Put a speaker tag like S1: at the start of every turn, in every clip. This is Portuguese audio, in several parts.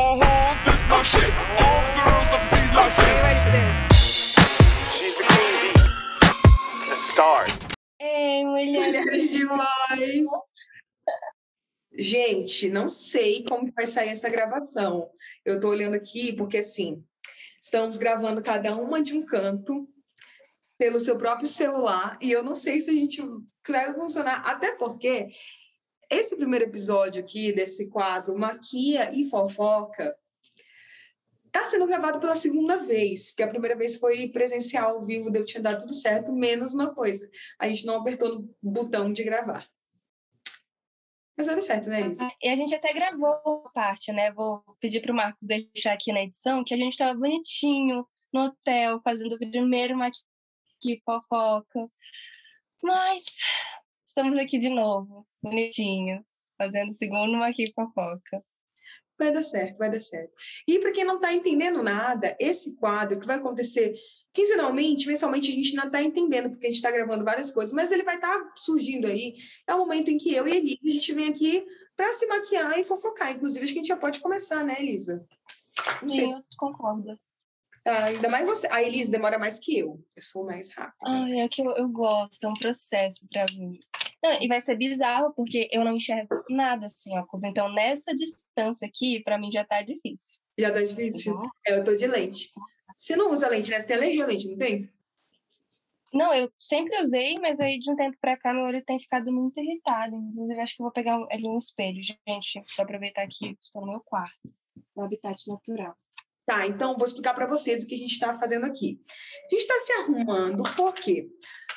S1: Uh-huh, this my shit. All the girls like this.
S2: ready for this?
S3: She's the queen bee, the star.
S4: Ei, mulher.
S5: Mulheres demais! Gente, não sei como vai sair essa gravação. Eu tô olhando aqui porque, assim, estamos gravando cada uma de um canto pelo seu próprio celular e eu não sei se a gente vai funcionar, até porque esse primeiro episódio aqui desse quadro, Maquia e Fofoca, tá sendo gravado pela segunda vez, porque a primeira vez foi presencial, ao vivo, deu tinha dado tudo certo, menos uma coisa. A gente não apertou no botão de gravar. Mas vai dar certo, né, Elisa?
S4: E a gente até gravou parte, né? Vou pedir pro Marcos deixar aqui na edição que a gente tava bonitinho no hotel, fazendo o primeiro maqui fofoca. Mas estamos aqui de novo, bonitinhos, fazendo segundo maqui fofoca.
S5: Vai dar certo, vai dar certo. E para quem não está entendendo nada, esse quadro que vai acontecer quinzenalmente, mensalmente, a gente não está entendendo, porque a gente está gravando várias coisas, mas ele vai estar surgindo aí. É o momento em que eu e a Elisa, a gente vem aqui para se maquiar e fofocar. Inclusive, acho que a gente já pode começar, né, Elisa? Não
S4: Sim,
S5: se-
S4: eu concordo.
S5: tá, ainda mais você. A Elisa demora mais que eu. Eu sou mais rápida.
S4: Ai, é que eu, eu gosto, é um processo pra mim. Não, e vai ser bizarro, porque eu não enxergo nada assim, ó. Então, nessa distância aqui, pra mim já tá difícil.
S5: Já tá difícil? É, eu tô de lente. Você não usa lente, né? Você tem alergia à lente, não tem?
S4: Não, eu sempre usei, mas aí de um tempo pra cá meu olho tem ficado muito irritado. Inclusive, acho que eu vou pegar um- ali um espelho, gente. Vou aproveitar que estou no meu quarto. O habitat natural.
S5: Tá, então vou explicar para vocês o que a gente está fazendo aqui. A gente está se arrumando, por quê?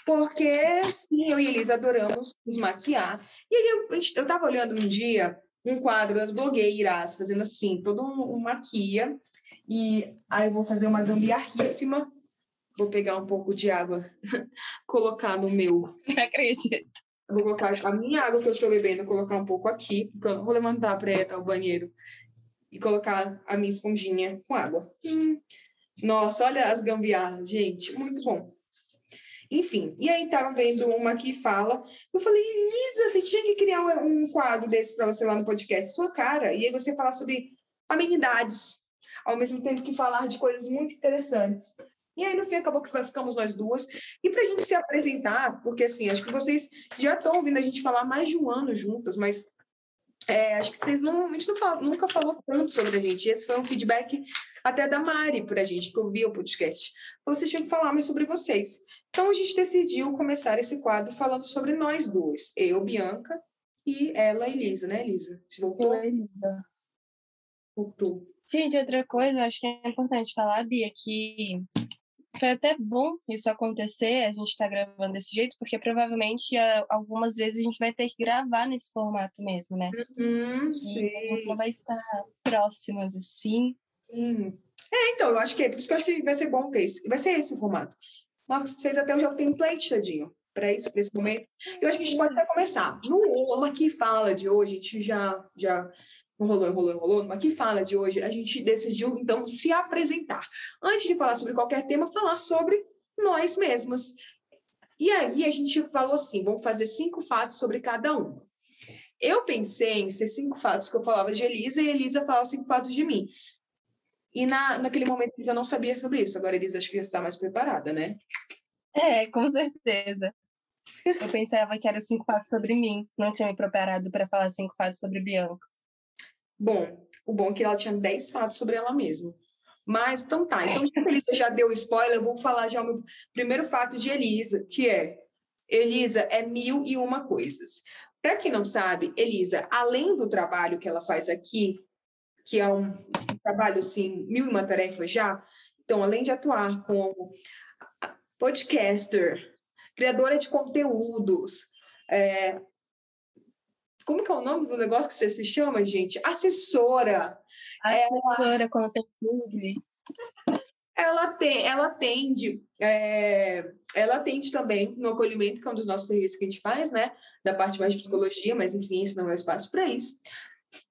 S5: Porque sim, eu e Elisa adoramos nos maquiar. E aí eu, eu tava olhando um dia um quadro das blogueiras, fazendo assim, todo um, um maquia. E aí eu vou fazer uma gambiarríssima. Vou pegar um pouco de água, colocar no meu
S4: Não acredito.
S5: vou colocar a minha água que eu estou bebendo, colocar um pouco aqui, porque eu não vou levantar para ir banheiro e colocar a minha esponjinha com água. Hum. Nossa, olha as gambiarras, gente, muito bom. Enfim, e aí tava vendo uma que fala, eu falei, Elisa, você tinha que criar um, quadro desse para você lá no podcast, sua cara, e aí você falar sobre amenidades, ao mesmo tempo que falar de coisas muito interessantes. E aí, no fim, acabou que ficamos nós duas. E para a gente se apresentar, porque assim, acho que vocês já estão ouvindo a gente falar mais de um ano juntas, mas é, acho que vocês não, a gente não fala- nunca falou tanto sobre a gente. Esse foi um feedback até da Mari para a gente, que ouvia o podcast. Falou, vocês tinham que falar mais sobre vocês. Então a gente decidiu começar esse quadro falando sobre nós duas. Eu, Bianca, e ela, Elisa, né, Elisa? Você voltou?
S4: Elisa.
S5: Voltou.
S4: Gente, outra coisa, eu acho que é importante falar, Bia, que foi até bom isso acontecer, a gente tá gravando desse jeito, porque provavelmente algumas vezes a gente vai ter que gravar nesse formato mesmo, né?
S5: Hum,
S4: E
S5: sim.
S4: não vai estar próximas assim.
S5: Sim. É, então, eu acho que é por isso que eu acho que vai ser bom ter esse. Vai ser esse o formato. Marcos fez até já o template, tadinho, para isso, para esse momento. Eu acho que a gente pode até começar. No Uma que fala de hoje, a gente já, já enrolou, enrolou, enrolou. Uma que fala de hoje, a gente decidiu, então, se apresentar. Antes de falar sobre qualquer tema, falar sobre nós mesmos. E aí a gente falou assim: vamos fazer cinco fatos sobre cada um. Eu pensei em ser cinco fatos que eu falava de Elisa e Elisa falava cinco fatos de mim. E na, naquele momento Elisa não sabia sobre isso. Agora Elisa acho que já está mais preparada, né?
S4: É, com certeza. Eu pensava que era cinco fatos sobre mim. Não tinha me preparado para falar cinco fatos sobre Bianca.
S5: Bom, o bom é que ela tinha 10 fatos sobre ela mesma. Mas, então tá. Então, já que Elisa já deu spoiler, eu vou falar já o meu primeiro fato de Elisa, que é Elisa é mil e uma coisas. Para quem não sabe, Elisa, além do trabalho que ela faz aqui, que é um trabalho, assim, mil e uma tarefas já, então, além de atuar como podcaster, criadora de conteúdos, é, como que é o nome do negócio que você se chama, gente? Assessora.
S4: Assessora, quando tem publi.
S5: Ela tem, ela atende, é, ela atende também no acolhimento, que é um dos nossos serviços que a gente faz, né? Da parte mais de psicologia, mas enfim, esse não é o espaço para isso.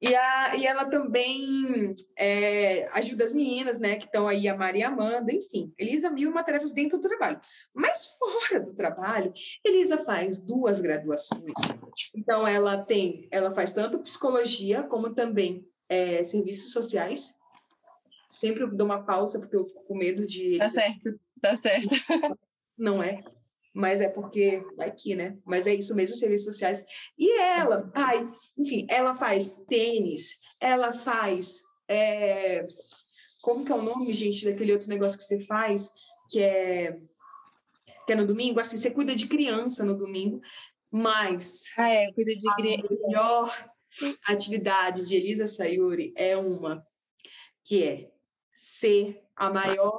S5: E, a, e ela também é, ajuda as meninas, né? Que estão aí, a Maria e a Amanda, enfim. Elisa mil uma tarefas dentro do trabalho. Mas fora do trabalho, Elisa faz duas graduações. Então, ela tem, ela faz tanto psicologia, como também é, serviços sociais. Sempre dou uma pausa, porque eu fico com medo de.
S4: Tá certo, tá certo.
S5: Não é. Mas é porque vai que, né? Mas é isso mesmo, serviços sociais. E ela, ai, enfim, ela faz tênis, ela faz. é, como que é o nome, gente, daquele outro negócio que você faz, que é, que é no domingo? Assim, você cuida de criança no domingo, mas
S4: Ah, é, cuida de
S5: a
S4: igreja.
S5: melhor atividade de Elisa Sayuri é uma que é ser a maior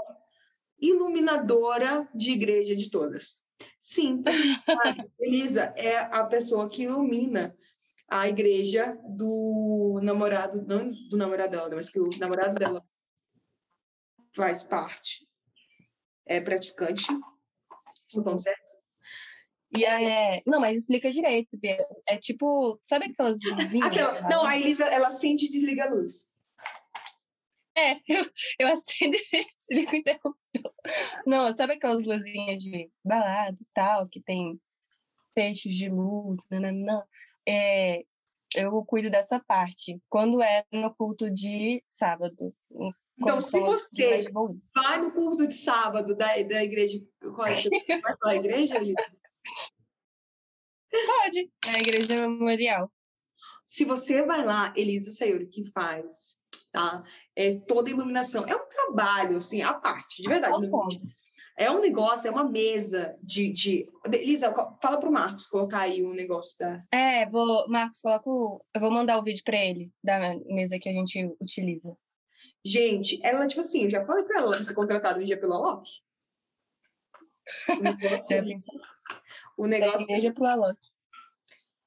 S5: iluminadora de igreja de todas. Sim, a Elisa é a pessoa que ilumina a igreja do namorado, não do namorado dela, mas que o namorado dela faz parte, é praticante. Estou falando certo? E aí,
S4: É, não, mas explica direito, Bia. É tipo, sabe aquelas luzinhas?
S5: aquela, não, a Elisa, ela acende e desliga a luz.
S4: É, eu, eu acendo e desligo interruptor. Não, sabe aquelas luzinhas de balada e tal, que tem feixes de luz, nananã? É, eu cuido dessa parte. Quando é no culto de sábado.
S5: Então,
S4: quando
S5: se você vai no culto de sábado da, da igreja. Qual é? Vai falar igreja, Elisa?
S4: Pode, é a igreja memorial.
S5: Se você vai lá, Elisa Sayuri, que faz, tá? É toda a iluminação. É um trabalho, assim, à parte, de verdade. É um negócio, é uma mesa de. de... Elisa, co- fala pro Marcos colocar aí um negócio da.
S4: É, vou, Marcos, coloca o, eu vou mandar o vídeo pra ele da mesa que a gente utiliza.
S5: Gente, ela, tipo assim, eu já falei pra ela ser contratada um dia pelo Alok. O negócio,
S4: Já pensou?
S5: o
S4: Da
S5: negócio
S4: igreja pro Alok.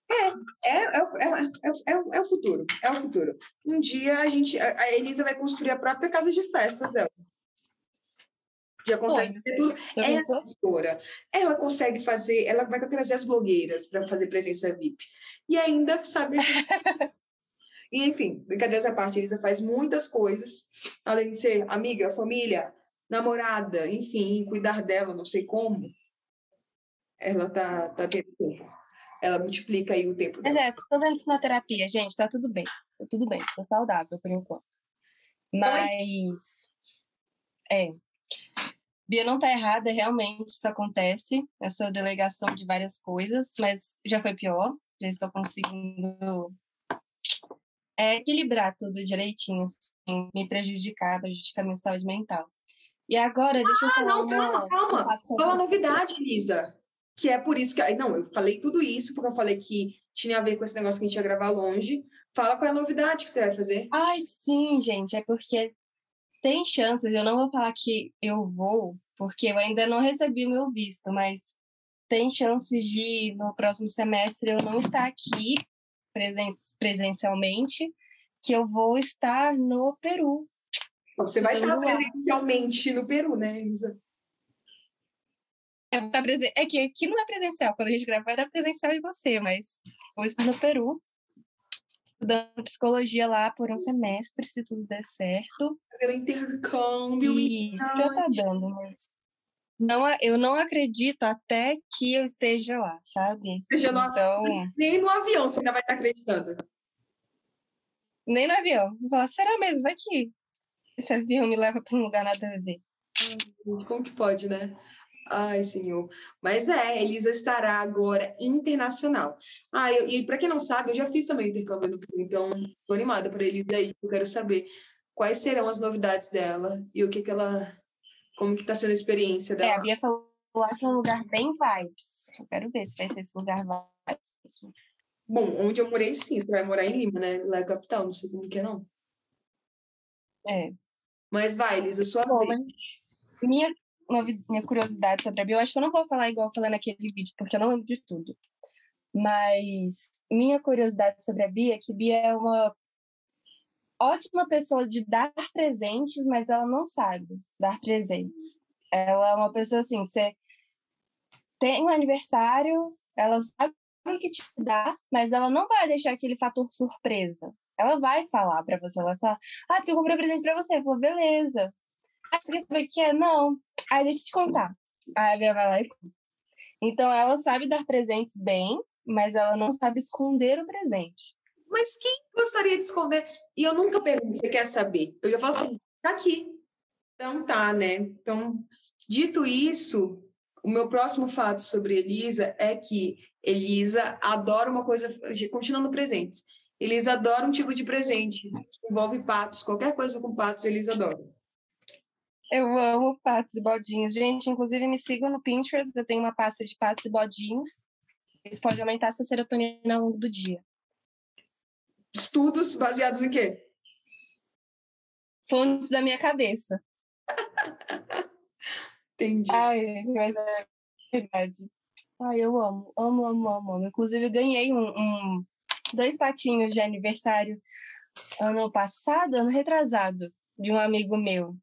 S5: É, é, é, é, o- é, é futuro, é o futuro. Um dia a gente, a Elisa vai construir a própria casa de festas dela. Já consegue fazer tudo. É assessora. Ela consegue fazer, ela vai trazer as blogueiras para fazer presença VIP. E ainda sabe. e, enfim, brincadeiras à parte, a Elisa faz muitas coisas, além de ser amiga, família, namorada, enfim, cuidar dela, não sei como. Ela tá, tá tendo tempo. Ela multiplica aí o tempo dela.
S4: é, tô vendo isso na terapia, gente, tá tudo bem. Tá tudo bem, tô saudável por enquanto. Mas. É. Bia não tá errada, realmente isso acontece, essa delegação de várias coisas, mas já foi pior, já estou conseguindo é, equilibrar tudo direitinho, sem me prejudicar, prejudicar minha saúde mental. E agora, deixa eu
S5: Ah,
S4: falar
S5: não,
S4: uma...
S5: calma, calma.
S4: fato sobre-
S5: Fala a novidade, Lisa. Que é por isso que. Não, eu falei tudo isso porque eu falei que tinha a ver com esse negócio que a gente ia gravar longe. Fala qual é a novidade que você vai fazer.
S4: Ai, sim, gente, é porque tem chances, eu não vou falar que eu vou, porque eu ainda não recebi o meu visto, mas tem chances de no próximo semestre eu não estar aqui presen presencialmente, que eu vou estar no Peru.
S5: Você vai estar
S4: lá.
S5: presencialmente no Peru, né, Lisa?
S4: Eu vou estar presen- É que aqui não é presencial, quando a gente gravou era presencial em você, mas vou estar no Peru, estudando psicologia lá por um semestre, se tudo der certo.
S5: Pelo intercâmbio.
S4: E já tá dando, mas não, eu não acredito até que eu esteja lá, sabe?
S5: Seja no-
S4: Então,
S5: Nem no avião você ainda vai estar acreditando.
S4: nem no avião. Vou falar, será mesmo? Vai que esse avião me leva para um lugar nada a ver.
S5: Como que pode, né? Ai, senhor. Mas é, Elisa estará agora internacional. Ah, eu- e para quem não sabe, eu já fiz também intercâmbio no Peru, então tô animada para Elisa aí. Eu quero saber quais serão as novidades dela e o que que ela. Como que tá sendo a experiência
S4: É, a
S5: dela.
S4: Bia falou que é um lugar bem vibes. Eu quero ver se vai ser esse lugar vibes. mesmo.
S5: Bom, onde eu morei, sim, você vai morar em Lima, né? Lá é a capital, não sei como que é, não.
S4: É.
S5: Mas vai, Elisa, sua
S4: Bom, minha, novi- minha curiosidade sobre a Bia, eu acho que eu não vou falar igual eu falei naquele vídeo, porque eu não lembro de tudo. Mas minha curiosidade sobre a Bia é que Bia é uma ótima pessoa de dar presentes, mas ela não sabe dar presentes. Ela é uma pessoa assim, você tem um aniversário, ela sabe o que te dá, mas ela não vai deixar aquele fator surpresa. Ela vai falar pra você, ela vai falar, ah, porque eu comprei um presente pra você. Eu beleza. Ah, você quer saber o que é? Não. Aí deixa eu te contar. A Bia vai lá e. Então ela sabe dar presentes bem, mas ela não sabe esconder o presente.
S5: Mas quem gostaria de esconder? E eu nunca pergunto, você quer saber? Eu já falo assim, tá aqui. Então tá, né? Então, dito isso, o meu próximo fato sobre Elisa é que Elisa adora uma coisa, continuando presentes. Elisa adora um tipo de presente que envolve patos, qualquer coisa com patos, Elisa adora.
S4: Eu amo patos e bodinhos. Gente, inclusive me sigam no Pinterest, eu tenho uma pasta de patos e bodinhos. Isso pode aumentar essa serotonina ao longo do dia.
S5: Estudos baseados em quê?
S4: Fontes da minha cabeça.
S5: Entendi.
S4: Ai, mas é verdade. Ai, eu amo, amo, amo, amo, amo. Inclusive, eu ganhei um, um- dois patinhos de aniversário ano passado, ano retrasado, de um amigo meu.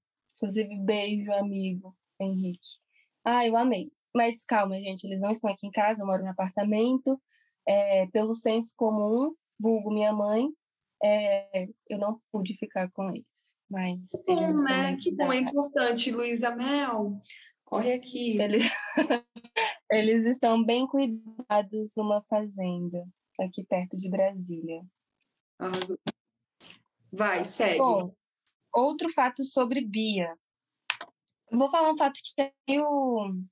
S4: Inclusive, beijo, amigo Henrique. Ah, eu amei. Mas calma, gente, eles não estão aqui em casa, eu moro no apartamento. É, pelo senso comum, vulgo minha mãe, é, eu não pude ficar com eles. Mas
S5: Bom, né? Que bom, é importante, Luísa Mel. Corre aqui.
S4: Eles, eles estão bem cuidados numa fazenda aqui perto de Brasília.
S5: Vai, segue.
S4: Bom, outro fato sobre Bia. Vou falar um fato que é meio.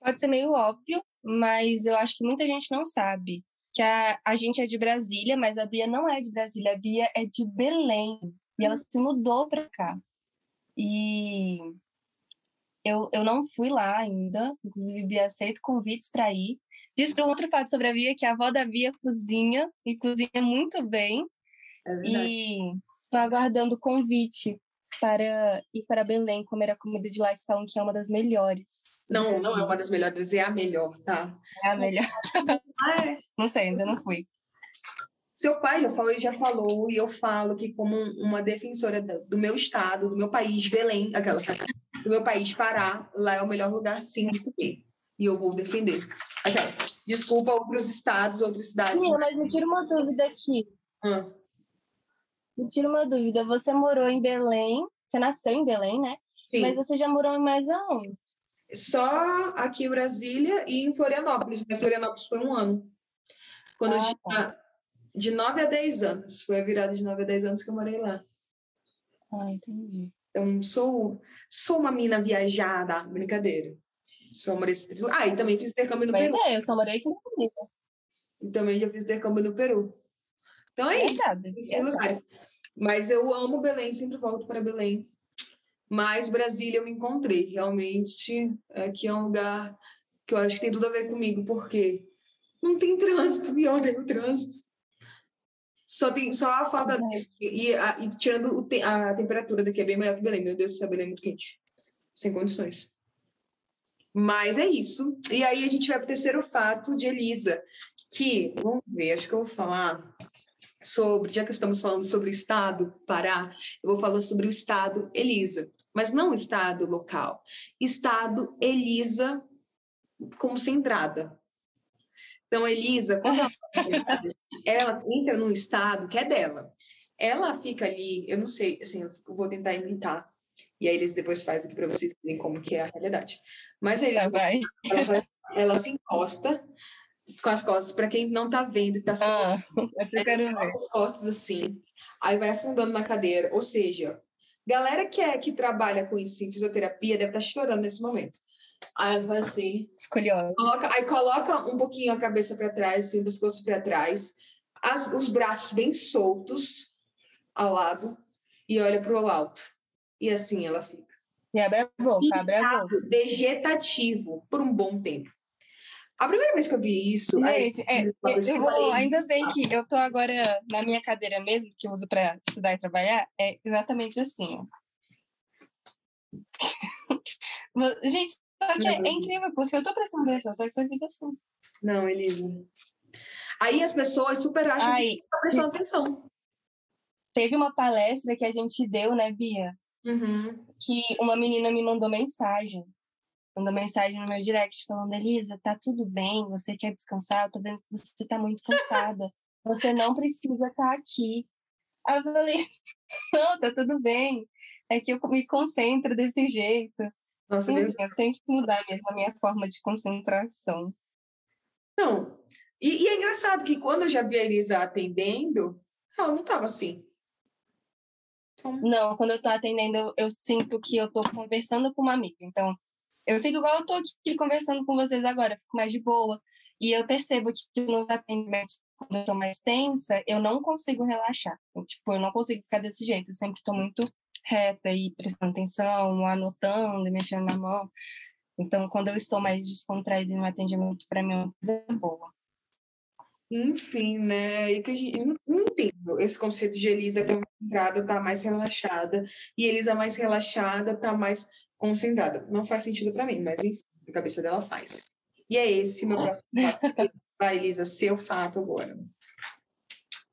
S4: Pode ser meio óbvio, mas eu acho que muita gente não sabe. Que a, a gente é de Brasília, mas a Bia não é de Brasília. A Bia é de Belém. E ela se mudou para cá. E eu, eu não fui lá ainda. Inclusive, Bia aceito convites para ir. Diz que um outro fato sobre a Bia que a avó da Bia cozinha e cozinha muito bem.
S5: É verdade.
S4: E estou aguardando o convite para ir para Belém comer a comida de lá que falam que é uma das melhores.
S5: Não, não é uma das melhores, é a melhor, tá?
S4: É a melhor.
S5: Ah, é.
S4: Não sei, ainda não fui.
S5: Seu pai já falou e já falou, e eu falo que, como um- uma defensora do meu estado, do meu país, Belém, aquela, do meu país, Pará, lá é o melhor lugar, sim, de comer. E eu vou defender. Aquela, desculpa outros estados, outras cidades.
S4: Menina, mas me tira uma dúvida aqui.
S5: Ah,
S4: Me tira uma dúvida. Você morou em Belém, você nasceu em Belém, né?
S5: sim,
S4: Mas você já morou em mais aonde?
S5: só aqui em Brasília e em Florianópolis, mas Florianópolis foi um ano. Quando eu
S4: Ah,
S5: tinha de 9 a 10 anos, foi a virada de 9 a 10 anos que eu morei lá.
S4: Ah, entendi.
S5: Então, sou, sou uma mina viajada, brincadeira. Sou desse- Ah, e também fiz intercâmbio no
S4: Mas
S5: Peru.
S4: é, eu só morei comida.
S5: E também já fiz intercâmbio no Peru. Então é isso,
S4: Viajada,
S5: em seis
S4: viajada.
S5: lugares. Mas eu amo Belém, sempre volto para Belém. Mas Brasília eu me encontrei. Realmente, aqui é um lugar que eu acho que tem tudo a ver comigo, porque não tem trânsito, e eu odeio o trânsito. Só, tem, só a falta
S4: Verdade.
S5: disso. E, a- e tirando te- a temperatura daqui é bem melhor que Belém. Meu Deus do céu, Belém é muito quente. Sem condições. Mas é isso. E aí a gente vai para o terceiro fato de Elisa, que, vamos ver, acho que eu vou falar sobre, já que estamos falando sobre o estado Pará, eu vou falar sobre o estado Elisa, mas não o estado local, estado Elisa concentrada. Então, Elisa, quando ela, concentrada, ela entra num estado que é dela. Ela fica ali, eu não sei, assim, eu vou tentar imitar. E aí eles depois fazem aqui para vocês verem como que é a realidade. Mas a
S4: Tá,
S5: ela, faz- ela se encosta com as costas, para quem não tá vendo e tá só
S4: Ah, eu quero ver.
S5: nossas costas assim, aí vai afundando na cadeira. Ou seja, galera que é que trabalha com isso em fisioterapia deve estar chorando nesse momento. Aí ela faz assim,
S4: Escolheu.
S5: coloca, aí coloca um pouquinho a cabeça para trás, assim, o pescoço para trás, as- os braços bem soltos ao lado e olha para o alto. E assim ela fica.
S4: E abre a boca, abre a boca.
S5: Estado vegetativo por um bom tempo. A primeira vez que eu vi isso, aí-
S4: Gente, é, eu vou, ainda bem que eu tô agora na minha cadeira mesmo, que eu uso para estudar e trabalhar, é exatamente assim. Gente, só que é, é incrível, porque eu tô prestando atenção, só que você fica assim.
S5: Não, Elisa. Aí as pessoas super acham que
S4: Ai,
S5: tá prestando atenção.
S4: teve uma palestra que a gente deu, né, Bia?
S5: Uhum.
S4: Que uma menina me mandou mensagem. Mandou mensagem no meu direct falando, Elisa, tá tudo bem, você quer descansar? Eu tô vendo que você tá muito cansada. Você não precisa estar aqui. Aí eu falei, não, tá tudo bem. É que eu me concentro desse jeito.
S5: Nossa,
S4: Enfim, eu tenho que mudar mesmo a minha forma de concentração.
S5: Não, E, e é engraçado que quando eu já vi a Elisa atendendo, ela não tava assim. Então,
S4: Não, quando eu tô atendendo, eu, eu sinto que eu tô conversando com uma amiga. Então, eu fico igual eu tô aqui conversando com vocês agora, fico mais de boa. E eu percebo que nos atendimentos, quando eu tô mais tensa, eu não consigo relaxar. Tipo, eu não consigo ficar desse jeito. Eu sempre tô muito reta e prestando atenção, anotando, mexendo na mão. Então, quando eu estou mais descontraída no atendimento, para mim é uma coisa boa.
S5: enfim, né? E que a gente não, não entendo esse conceito de Elisa concentrada tá mais relaxada e Elisa mais relaxada tá mais concentrada. Não faz sentido para mim, mas enfim, a cabeça dela faz. E é esse meu próximo fato. Vai, Elisa, seu fato agora.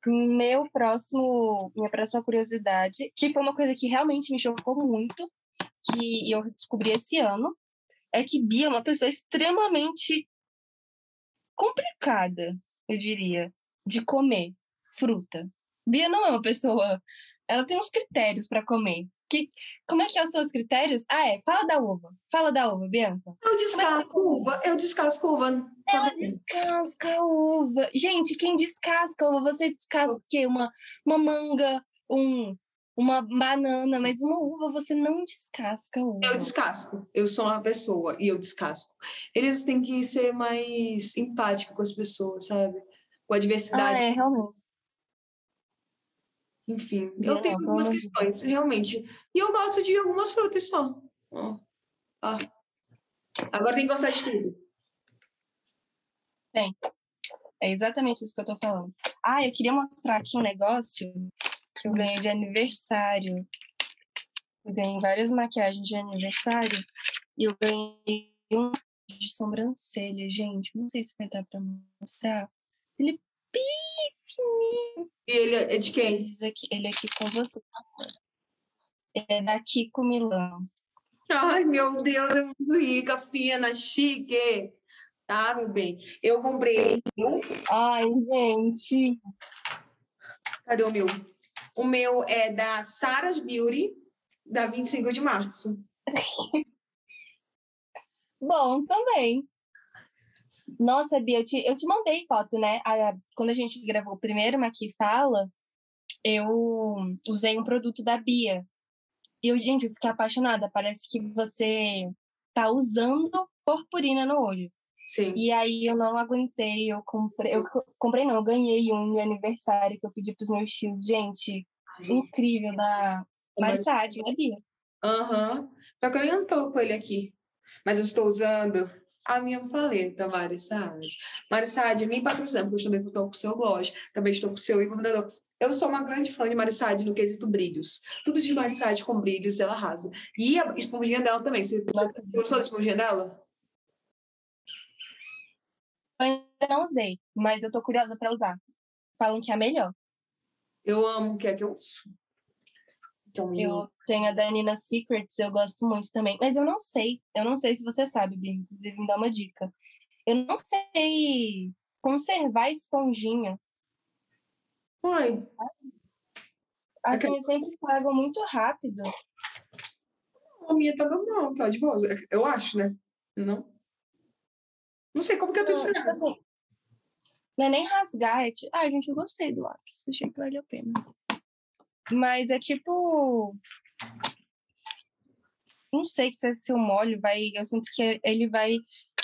S4: Meu próximo, minha próxima curiosidade, que foi uma coisa que realmente me chocou muito, que eu descobri esse ano, é que Bia é uma pessoa extremamente complicada, eu diria, de comer fruta. Bia não é uma pessoa, ela tem uns critérios para comer. Que, como é que são os critérios? Ah, é, fala da uva. Fala da uva, Bianca.
S5: Eu
S4: você
S5: descasco
S4: come?
S5: uva, eu descasco uva.
S4: Ela descasca a uva. Gente, quem descasca a uva? Você descasca o quê? Uma, uma manga, um, uma banana, mas uma uva você não descasca a uva.
S5: Eu descasco. Eu sou uma pessoa e eu descasco. Eles têm que ser mais empáticos com as pessoas, sabe? Com a
S4: Ah,
S5: diversidade.
S4: é, realmente.
S5: Enfim, eu tenho
S4: não, pelo
S5: algumas questões, realmente. E eu gosto de algumas frutas só. Ó. Ah. Agora tem que gostar de tudo.
S4: É exatamente isso que eu tô falando. Ah, eu queria mostrar aqui um negócio que eu ganhei de aniversário. Eu ganhei várias maquiagens de aniversário e eu ganhei um de sobrancelha, gente. Não sei se vai dar pra mostrar. Ele é.
S5: E ele é de quem?
S4: Ele aqui, ele é aqui com você. Ele é da Kiko Milano.
S5: Ai, meu Deus, é muito rica, fina, chique. Tá, meu bem? Eu comprei.
S4: Ai, gente.
S5: Cadê o meu? O meu é da Sarah's Beauty, da 25 de março.
S4: Bom, também. Nossa, Bia, eu te, eu te mandei foto, né? A- quando a gente gravou o primeiro Maqui Fala, eu usei um produto da Bia. E eu, gente, eu fiquei apaixonada. Parece que você tá usando purpurina no olho.
S5: Sim.
S4: E aí eu não aguentei, eu comprei, eu co- comprei não, eu ganhei um de aniversário que eu pedi pros meus tios. Gente, incrível, da Marissade, né, Bia?
S5: Aham. Só que eu nem tô com ele aqui. Mas eu estou usando a minha paleta Marissade. Marissade, me patrocina, porque eu também estou com o seu gloss, também estou com o seu encomendador. Eu sou uma grande fã de Marissade no quesito brilhos. Tudo de Marissade com brilhos, ela arrasa. E a esponjinha dela também. Você, você, gostou da esponjinha dela?
S4: Eu ainda não usei, mas eu tô curiosa pra usar. Falam que é a melhor.
S5: Eu amo o que é que eu uso.
S4: Eu tenho a da Nina Secrets, eu gosto muito também. Mas eu não sei, eu não sei se você sabe, Bia, inclusive me dá uma dica. Eu não sei conservar esponjinha.
S5: Oi.
S4: As
S5: Ok.
S4: minhas sempre estragam muito rápido.
S5: A minha tá normal, tá de boa. Eu acho, né? Não? Não sei como que eu tô
S4: tipo
S5: estragando.
S4: assim, não é nem rasgar, é tipo... Ah, gente, eu gostei do lápis, achei que valeu a pena. Mas é tipo... Não sei se se eu molho, vai... Eu sinto que ele vai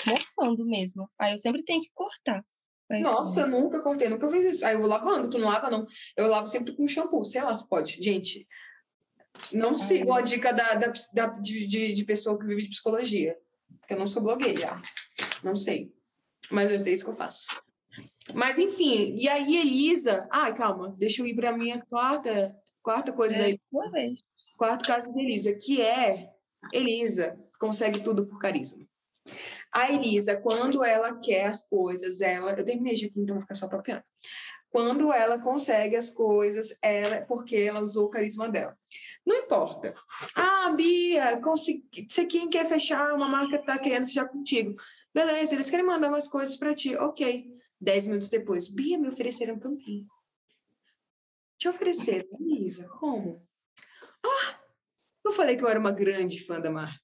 S4: mofando mesmo. Aí eu sempre tenho que cortar. Mas,
S5: Nossa, eu nunca cortei, nunca fiz isso. Aí eu vou lavando, tu não lava, não. Eu lavo sempre com shampoo, sei lá se pode. Gente, não sigo a dica da, da, da- de, de, de pessoa que vive de psicologia. Porque eu não sou blogueira. Não sei. Mas eu sei isso que eu faço. Mas enfim, e aí, Elisa. Ah, calma, deixa eu ir para minha quarta, quarta coisa.
S4: É, vou ver.
S5: Quarto caso de Elisa, que é Elisa consegue tudo por carisma. A Elisa, quando ela quer as coisas, ela. Eu terminei aqui, então vou ficar só papiando. Quando ela consegue as coisas, ela é porque ela usou o carisma dela. Não importa. Ah, Bia, consegui... você quem quer fechar, uma marca tá querendo fechar contigo. Beleza, eles querem mandar umas coisas para ti. Ok. Dez minutos depois, Bia, me ofereceram também. Te ofereceram, Elisa, como? Ah, eu falei que eu era uma grande fã da marca.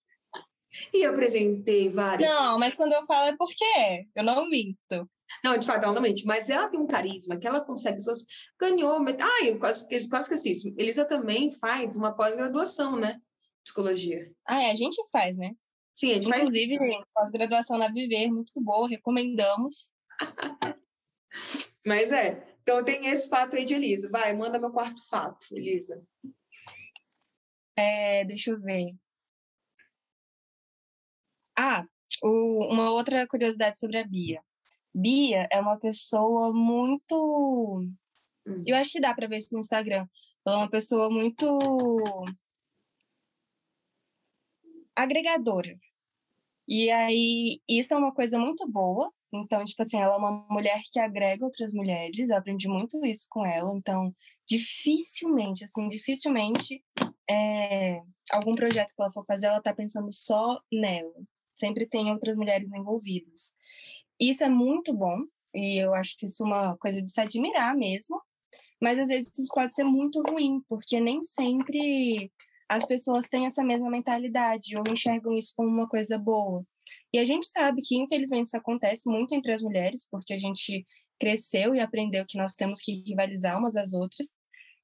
S5: E eu apresentei vários.
S4: Não, mas quando eu falo é porque é. Eu não minto.
S5: Não, de fato, ela não mente, mas ela tem um carisma que ela consegue. Ganhou. met- Ah, eu quase, quase quase esqueci isso. Elisa também faz uma pós-graduação, né? Psicologia.
S4: Ah, é, a gente faz, né?
S5: Sim, a gente faz.
S4: Inclusive, pós-graduação na Viver, muito boa, recomendamos.
S5: Mas é. Então tem esse fato aí de Elisa. Vai, manda meu quarto fato, Elisa.
S4: É, deixa eu ver. Ah, o- uma outra curiosidade sobre a Bia. Bia é uma pessoa muito.
S5: Hum.
S4: Eu acho que dá pra ver isso no Instagram. Ela é uma pessoa muito. agregadora. E aí, isso é uma coisa muito boa. Então, tipo assim, ela é uma mulher que agrega outras mulheres. Eu aprendi muito isso com ela. Então, dificilmente, assim, dificilmente é, algum projeto que ela for fazer, ela tá pensando só nela. Sempre tem outras mulheres envolvidas. Isso é muito bom, e eu acho isso uma coisa de se admirar mesmo, mas às vezes isso pode ser muito ruim, porque nem sempre as pessoas têm essa mesma mentalidade ou enxergam isso como uma coisa boa. E a gente sabe que, infelizmente, isso acontece muito entre as mulheres, porque a gente cresceu e aprendeu que nós temos que rivalizar umas às outras.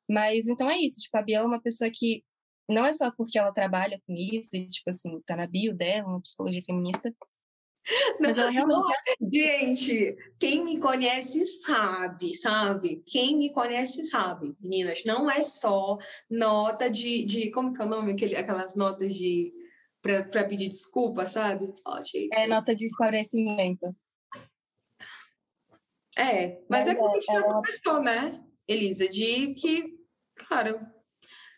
S4: Mas então é isso, tipo, a Bia é uma pessoa que não é só porque ela trabalha com isso, e, tipo assim, tá na bio dela, uma psicologia feminista, mas ela realmente é assim.
S5: Gente, quem me conhece sabe, sabe? Quem me conhece sabe, meninas. Não é só nota de. de como que é o nome? Aquele, aquelas notas de. Pra pedir desculpa, sabe? Ó, gente.
S4: É nota de esclarecimento.
S5: É, mas,
S4: Mas
S5: é
S4: é,
S5: porque a gente já
S4: ela-
S5: conversou, né, Elisa? De que, cara,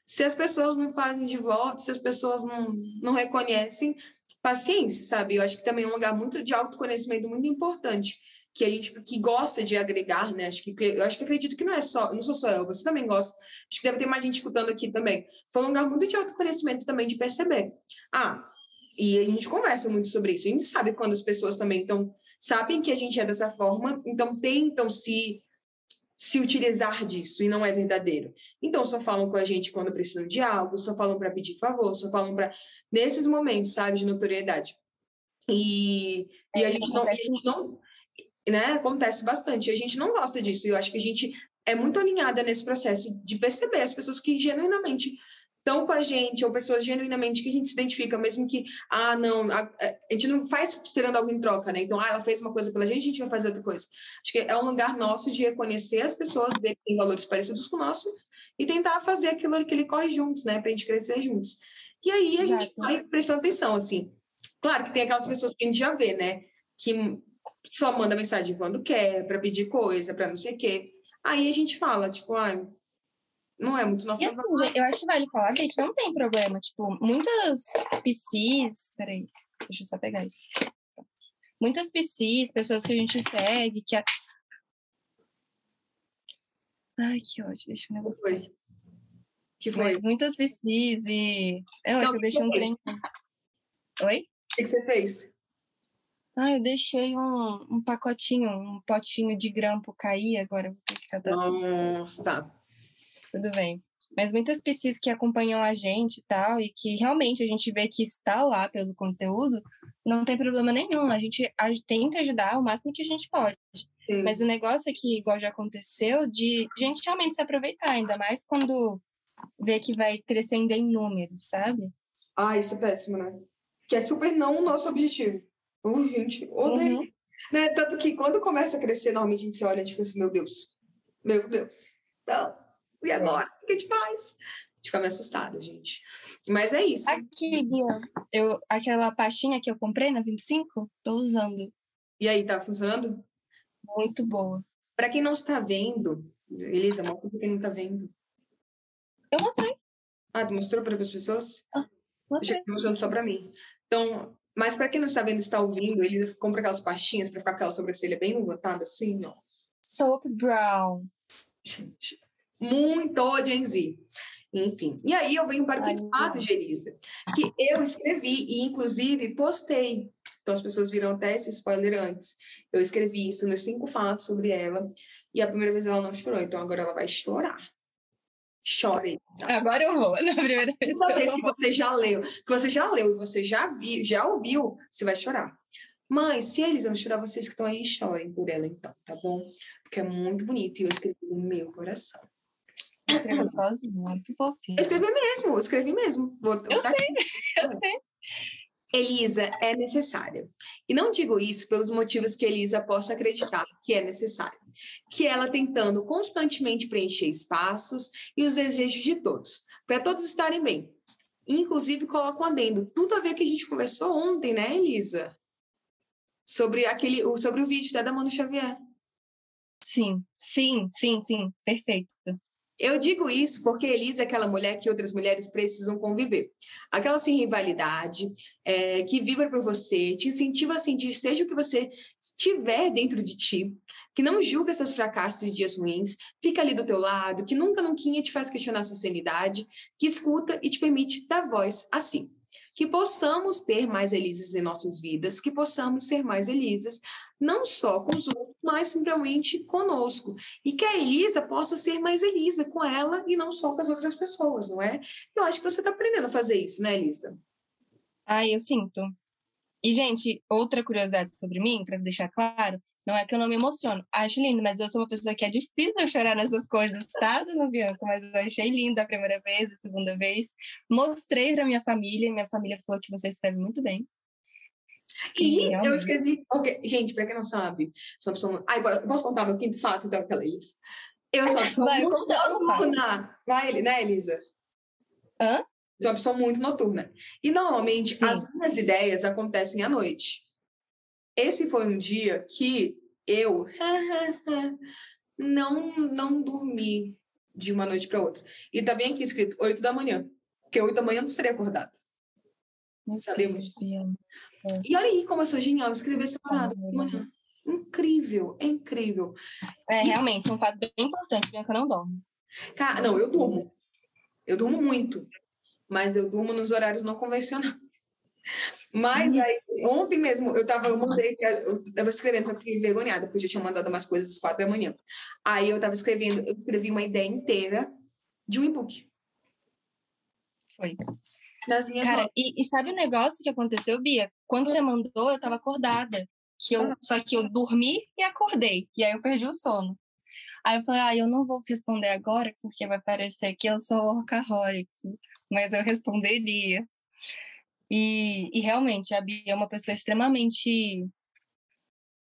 S5: se as pessoas não fazem de volta, se as pessoas não, não reconhecem, paciência, sabe? Eu acho que também é um lugar muito de autoconhecimento muito importante, que a gente que gosta de agregar, né? Acho que eu acho que acredito que não é só, não sou só eu, você também gosta. Acho que deve ter mais gente escutando aqui também. Foi um lugar muito de autoconhecimento também de perceber. Ah, e a gente conversa muito sobre isso. A gente sabe quando as pessoas também estão sabem que a gente é dessa forma, então tentam se se utilizar disso e não é verdadeiro. Então só falam com a gente quando precisam de algo, só falam para pedir favor, só falam para nesses momentos, sabe, de notoriedade. E, e a
S4: É,
S5: gente não, a gente não né, acontece bastante. E a gente não gosta disso. E eu acho que a gente é muito alinhada nesse processo de perceber as pessoas que genuinamente estão com a gente, ou pessoas genuinamente que a gente se identifica, mesmo que, ah, não, a, a gente não faz esperando algo em troca, né? Então, ah, ela fez uma coisa pela gente, a gente vai fazer outra coisa. Acho que é um lugar nosso de reconhecer as pessoas, ver que têm valores parecidos com o nosso e tentar fazer aquilo que ele corre juntos, né? Pra gente crescer juntos. E aí a gente
S4: Exato.
S5: vai prestando atenção, assim. Claro que tem aquelas pessoas que a gente já vê, né? Que só manda mensagem quando quer, para pedir coisa, para não sei o quê. Aí a gente fala, tipo, ah, não é muito nossa
S4: E assim, gente, eu acho que vale falar que não tem problema. Tipo, muitas PCs. Peraí, deixa eu só pegar isso. Muitas PCs, pessoas que a gente segue, que. A... Ai, que ódio, deixa eu negociar.
S5: foi. Que foi?
S4: Mas muitas PCs e. Eu,
S5: Não,
S4: eu deixei um trem. Oi?
S5: O que, que você fez?
S4: Ah, eu deixei um, um pacotinho, um potinho de grampo cair, agora vou ter que tudo.
S5: Nossa, tá.
S4: Tudo bem. Mas muitas pessoas que acompanham a gente e tal, e que realmente a gente vê que está lá pelo conteúdo, não tem problema nenhum. A gente tenta ajudar o máximo que a gente pode.
S5: Sim.
S4: Mas o negócio é que, igual já aconteceu, de gente realmente se aproveitar, ainda mais quando vê que vai crescendo em números, sabe?
S5: Ah, isso é péssimo, né? Que é super não o nosso objetivo. Uh, gente, odeio.
S4: Uhum.
S5: Né? Tanto que quando começa a crescer, normalmente a gente se olha e fica assim, meu Deus, meu Deus, não, e agora? O que a gente faz? A gente fica meio assustada, gente. Mas é isso.
S4: Aqui, Bia, eu, aquela pastinha que eu comprei na 25, tô usando.
S5: E aí, tá funcionando?
S4: Muito boa.
S5: Para quem não está vendo, Elisa, mostra pra quem não tá vendo.
S4: Eu mostrei,
S5: Ah, tu mostrou para as pessoas? Eu
S4: mostrei.
S5: já tô mostrando só para mim. Então, mas para quem não está vendo, está ouvindo, Elisa compra aquelas pastinhas para ficar com aquela sobrancelha bem levantada, assim, ó.
S4: Soap Brown.
S5: Gente, muito Gen Z. Enfim. E aí eu venho para o quinto fato de Elisa, que eu escrevi e, inclusive, postei. Então, as pessoas viram até esse spoiler antes. Eu escrevi isso nos cinco fatos sobre ela. E a primeira vez ela não chorou, então agora ela vai chorar. Chore. Elisa.
S4: Agora eu vou, na primeira vez.
S5: Toda vez que você já leu, que você já leu e você já viu, já ouviu, você vai chorar. Mas se a Elisa não chorar, vocês que estão aí chorem por ela, então, tá bom? Porque é muito bonito e eu escrevi no meu coração.
S4: Eu escrevo sozinha, muito fofinho.
S5: Eu escrevi mesmo, eu escrevi mesmo. Vou,
S4: Eu
S5: dar
S4: sei, eu sei.
S5: Elisa é necessária. E não digo isso pelos motivos que Elisa possa acreditar que é necessário. Que ela tentando constantemente preencher espaços e os desejos de todos, para todos estarem bem. Inclusive, coloca um adendo. Tudo a ver que a gente conversou ontem, né, Elisa? Sobre, aquele, sobre o vídeo da Mano Xavier.
S4: Sim, sim, sim, sim, perfeito.
S5: Eu digo isso porque Elisa é aquela mulher que outras mulheres precisam conviver. Aquela sem rivalidade, é, que vibra por você, te incentiva a sentir, seja o que você tiver dentro de ti, que não julga seus fracassos e dias ruins, fica ali do teu lado, que nunca, nunca te faz questionar sua sanidade, que escuta e te permite dar voz assim. Que possamos ter mais Elisas em nossas vidas, que possamos ser mais Elisas, não só com os mas simplesmente conosco. E que a Elisa possa ser mais Elisa com ela e não só com as outras pessoas, não é? Eu acho que você está aprendendo a fazer isso, né, Elisa?
S4: Ai, eu sinto. E, gente, outra curiosidade sobre mim, para deixar claro, não é que eu não me emociono. Acho lindo, mas eu sou uma pessoa que é difícil eu chorar nessas coisas, tá, dona Bianca? Mas eu achei linda a primeira vez, a segunda vez. Mostrei pra minha família, minha família falou que você escreve muito bem.
S5: E eu
S4: Realmente.
S5: escrevi. porque- Gente, para quem não sabe, sou pessoa. Ai, posso contar meu quinto fato daquela Elisa? Eu sou uma
S4: Vai,
S5: muito
S4: conta,
S5: noturna. Vai, né, Elisa?
S4: Hã?
S5: Sou uma pessoa muito noturna. E normalmente
S4: Sim.
S5: as minhas ideias acontecem à noite. Esse foi um dia que eu não, não dormi de uma noite para outra. E tá bem aqui escrito 8 da manhã. Porque 8 da manhã eu não estaria acordada.
S4: Meu
S5: Sabemos.
S4: Bianca.
S5: E olha aí como eu sou genial, escrever separado.
S4: Ah,
S5: de manhã. Incrível, é incrível.
S4: É, realmente, isso é um fato bem importante. Bianca não dorme.
S5: Cara, não, eu durmo. Eu durmo muito. Mas eu durmo nos horários não convencionais. Mas
S4: Uhum.
S5: aí, ontem mesmo, eu tava, eu mandei, eu tava escrevendo, só que fiquei envergonhada, porque eu já tinha mandado umas coisas às quatro da manhã. Aí eu tava escrevendo, eu escrevi uma ideia inteira de um e-book.
S4: Foi.
S5: Nas minhas
S4: Cara, e, e sabe o negócio que aconteceu, Bia? Quando você mandou, eu tava acordada. Que eu, só que eu dormi e acordei. E aí eu perdi o sono. Aí eu falei, ah, eu não vou responder agora, porque vai parecer que eu sou workaholic. Mas eu responderia. E, e realmente, a Bia é uma pessoa extremamente.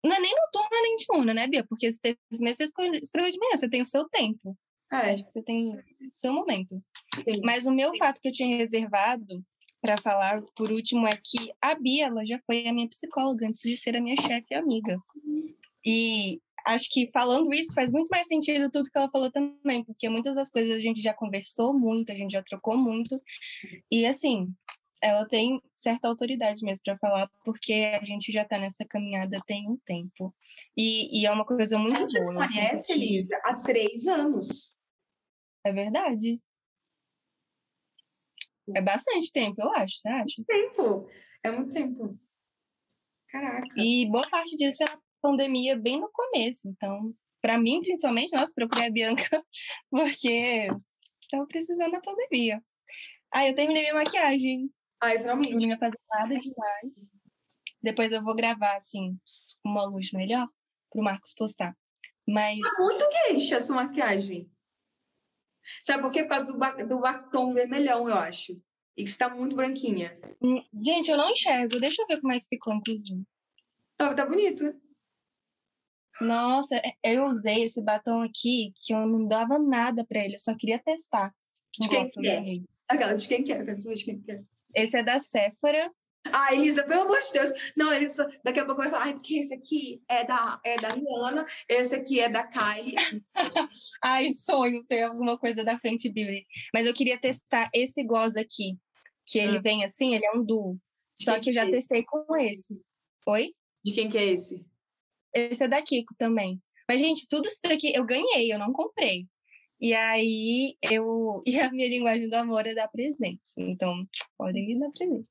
S4: Não é nem noturna nem diurna, né, Bia? Porque esse texto mesmo você escolhe- escreveu de manhã, você tem o seu tempo.
S5: É,
S4: Acho que você tem seu momento.
S5: sim.
S4: Mas o meu fato que eu tinha reservado para falar por último é que a Bia ela já foi a minha psicóloga antes de ser a minha chefe e amiga. E acho que falando isso faz muito mais sentido tudo que ela falou também, porque muitas das coisas a gente já conversou muito, a gente já trocou muito. E assim, ela tem certa autoridade mesmo para falar, porque a gente já está nessa caminhada tem um tempo. E, e é uma coisa muito
S5: A gente
S4: boa. sinto
S5: conhece, Elisa, há três anos.
S4: É verdade. É bastante tempo, eu acho, você acha?
S5: Tempo. É muito tempo. Caraca.
S4: E boa parte disso foi na pandemia, bem no começo. Então, para mim, principalmente, nossa, procurei a Bianca, porque estava precisando da pandemia. Aí eu terminei minha maquiagem.
S5: Ai, finalmente.
S4: não ia fazer nada demais. Depois eu vou gravar, assim, com uma luz melhor, pro Marcos postar. Mas,
S5: Tá muito queixa a sua maquiagem. Sabe por quê? Por causa do, ba do batom vermelhão, eu acho. E que você tá muito branquinha.
S4: gente, eu não enxergo. Deixa eu ver como é que ficou, inclusive.
S5: Tá, tá bonito.
S4: Nossa, é- eu usei esse batom aqui que eu não dava nada pra ele, eu só queria testar.
S5: De
S4: Não
S5: quem que é? Aquela de quem quer, saber de quem quer.
S4: Esse é da Sephora.
S5: Ah, Elisa, pelo amor de Deus. Não, Elisa, daqui a pouco vai falar, ai, porque esse aqui é da, é da Rihanna, esse aqui é da Kylie.
S4: Ai, sonho ter alguma coisa da Fenty Beauty. Mas eu queria testar esse gloss aqui, que ele
S5: Hum.
S4: vem assim, ele é um duo.
S5: De
S4: Só que eu já
S5: é
S4: testei com esse. Oi?
S5: De quem que é esse?
S4: Esse é da Kiko também. Mas, gente, tudo isso daqui eu ganhei, eu não comprei. E aí, eu. E a minha linguagem do amor é dar presente. Então, podem ir dar presente.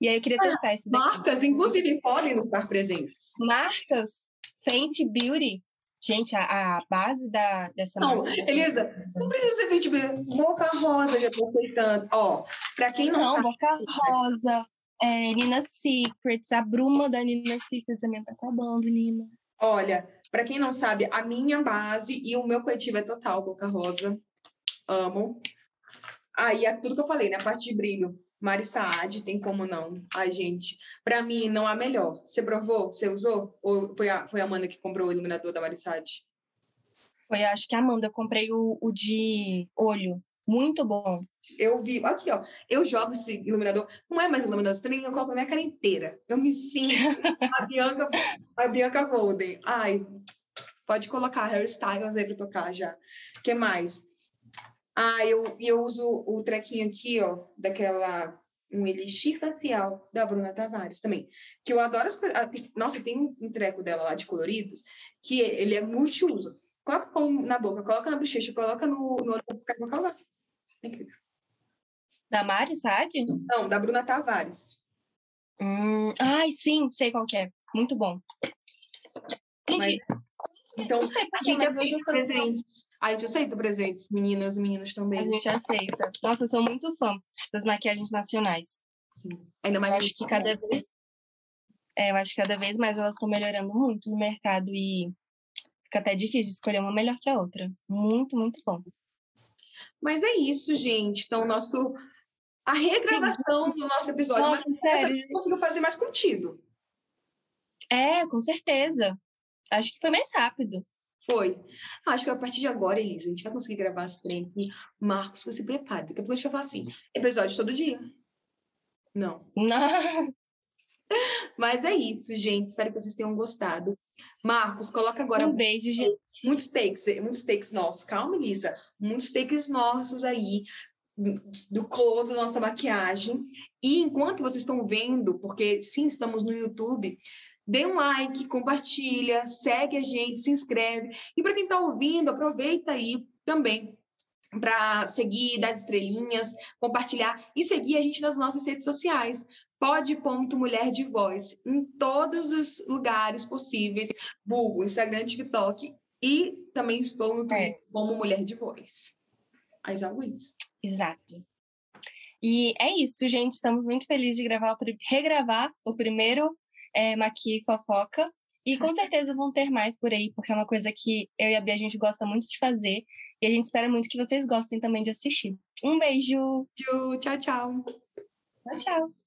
S4: E aí, eu queria testar esse daqui.
S5: Marcas, inclusive, podem nos dar presentes.
S4: Marcas, Fenty Beauty. Gente, a, a base da, dessa
S5: Não,
S4: marca-
S5: Elisa, não precisa ser vítima. Boca Rosa já tô aceitando. Ó, pra quem não,
S4: Não,
S5: sabe,
S4: Boca Rosa, é, Nina Secrets, a bruma da Nina Secrets também tá acabando, Nina.
S5: olha, pra quem não sabe, a minha base e o meu coletivo é total Boca Rosa. Amo. Aí é tudo que eu falei, né? A parte de brilho. Mari Saad, tem como não. Ai, gente, pra mim não há melhor. Você provou? Você usou? Ou foi a, foi a Amanda que comprou o iluminador da Mari Saad?
S4: Foi, acho que a Amanda, eu comprei o, o de olho. Muito bom.
S5: Eu vi, aqui, ó. Eu jogo esse iluminador. Não é mais iluminador, esse trem eu coloco na minha cara inteira. Eu me sinto a Bianca, a Bianca Golden. Ai, pode colocar hairstyles aí pra tocar já. O que mais? Ah, eu, eu uso o trequinho aqui, ó, daquela. Um elixir facial da Bruna Tavares também. Que eu adoro as coisas. ah, Nossa, tem um treco dela lá de coloridos, que ele é multiuso. Coloca na boca, coloca na bochecha, coloca no, no olho, com calma. É incrível.
S4: Da Mari Saad?
S5: Não, da Bruna Tavares.
S4: Hum, ai, sim, sei qual que é. Muito bom. Gente,
S5: Então,
S4: não sei
S5: a
S4: porquê,
S5: gente
S4: mas eu sou...
S5: presentes. A gente aceita presentes, meninas meninos também.
S4: A gente aceita. Nossa, eu sou muito fã das maquiagens nacionais.
S5: Sim. Ainda
S4: Eu
S5: mais
S4: acho que cada vez... É, eu acho que cada vez mais elas estão melhorando muito no mercado e fica até difícil escolher uma melhor que a outra. Muito, muito bom.
S5: Mas é isso, gente. Então, nosso... A regravação do nosso episódio.
S4: Nossa,
S5: mas
S4: sério.
S5: eu consigo fazer mais contido.
S4: É, com certeza. Acho que foi mais rápido.
S5: Foi. Acho que a partir de agora, Elisa, a gente vai conseguir gravar esse trem aqui. Marcos, você se prepare. Daqui a pouco a gente vai falar assim, episódio todo dia. Não.
S4: Não.
S5: Mas é isso, gente. Espero que vocês tenham gostado. Marcos, coloca agora
S4: Um beijo, gente.
S5: muitos takes, muitos takes nossos. Calma, Elisa. Muitos takes nossos aí do close da nossa maquiagem. E enquanto vocês estão vendo, porque sim, estamos no YouTube, dê um like, compartilha, segue a gente, se inscreve. E para quem está ouvindo, aproveita aí também para seguir, dar as estrelinhas, compartilhar e seguir a gente nas nossas redes sociais. Pod.mulher de voz, em todos os lugares possíveis, Google, Instagram, TikTok e também estou no Twitter
S4: É.
S5: como Mulher de Voz. As always.
S4: Exato. E é isso, gente. Estamos muito felizes de gravar regravar o primeiro é, Maqui Fofoca. E com certeza vão ter mais por aí, porque é uma coisa que eu e a Bia a gente gosta muito de fazer. E a gente espera muito que vocês gostem também de assistir. Um beijo!
S5: Tchau, tchau.
S4: Tchau, tchau!